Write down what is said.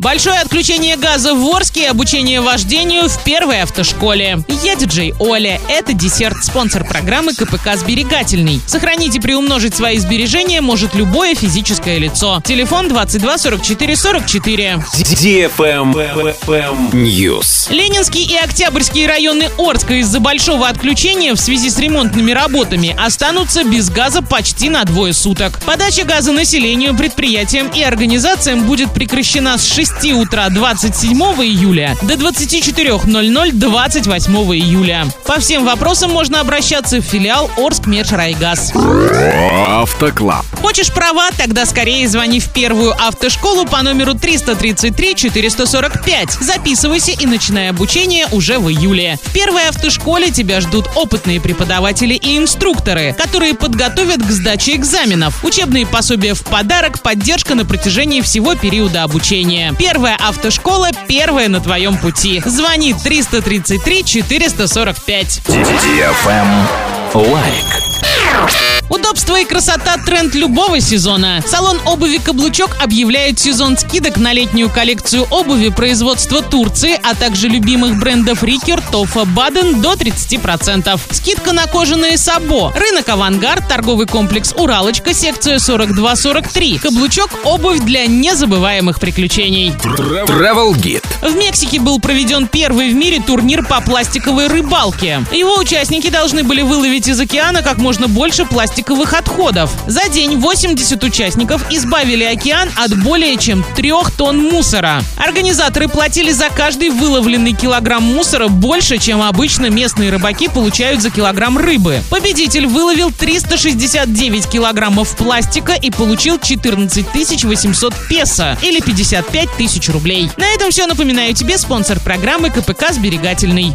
Большое отключение газа в Орске и обучение вождению в первой автошколе. Я диджей Оля. Это десерт, спонсор программы КПК «Сберегательный». Сохранить и приумножить свои сбережения может любое физическое лицо. Телефон 22 44 44. News. Ленинский и Октябрьские районы Орска из-за большого отключения в связи с ремонтными работами останутся без газа почти на двое суток. Подача газа населению, предприятиям и организациям будет прекращена с 6 6 утра 27 июля до 24.00 28 июля. По всем вопросам можно обращаться в филиал Орск Межрайгаз. Автоклаб. Хочешь права? Тогда скорее звони в первую автошколу по номеру 333 445. Записывайся и начинай обучение уже в июле. В первой автошколе тебя ждут опытные преподаватели и инструкторы, которые подготовят к сдаче экзаменов. Учебные пособия в подарок, поддержка на протяжении всего периода обучения. Первая автошкола, первая на твоем пути. Звони 333 445. Лайк. Удобство и красота – тренд любого сезона. Салон обуви «Каблучок» объявляет сезон скидок на летнюю коллекцию обуви производства Турции, а также любимых брендов Rieker, Tofa, Baden до 30%. Скидка на кожаные сабо. Рынок «Авангард», торговый комплекс «Уралочка», секция 42-43. «Каблучок» – обувь для незабываемых приключений. Travel Guide. В Мексике был проведен первый в мире турнир по пластиковой рыбалке. Его участники должны были выловить из океана как можно больше пластиковых пластиковых отходов. За день 80 участников избавили океан от более чем трех тонн мусора. Организаторы платили за каждый выловленный килограмм мусора больше, чем обычно местные рыбаки получают за килограмм рыбы. Победитель выловил 369 килограммов пластика и получил 14 800 песо или 55 тысяч рублей. На этом все. Напоминаю тебе спонсор программы КПК «Сберегательный».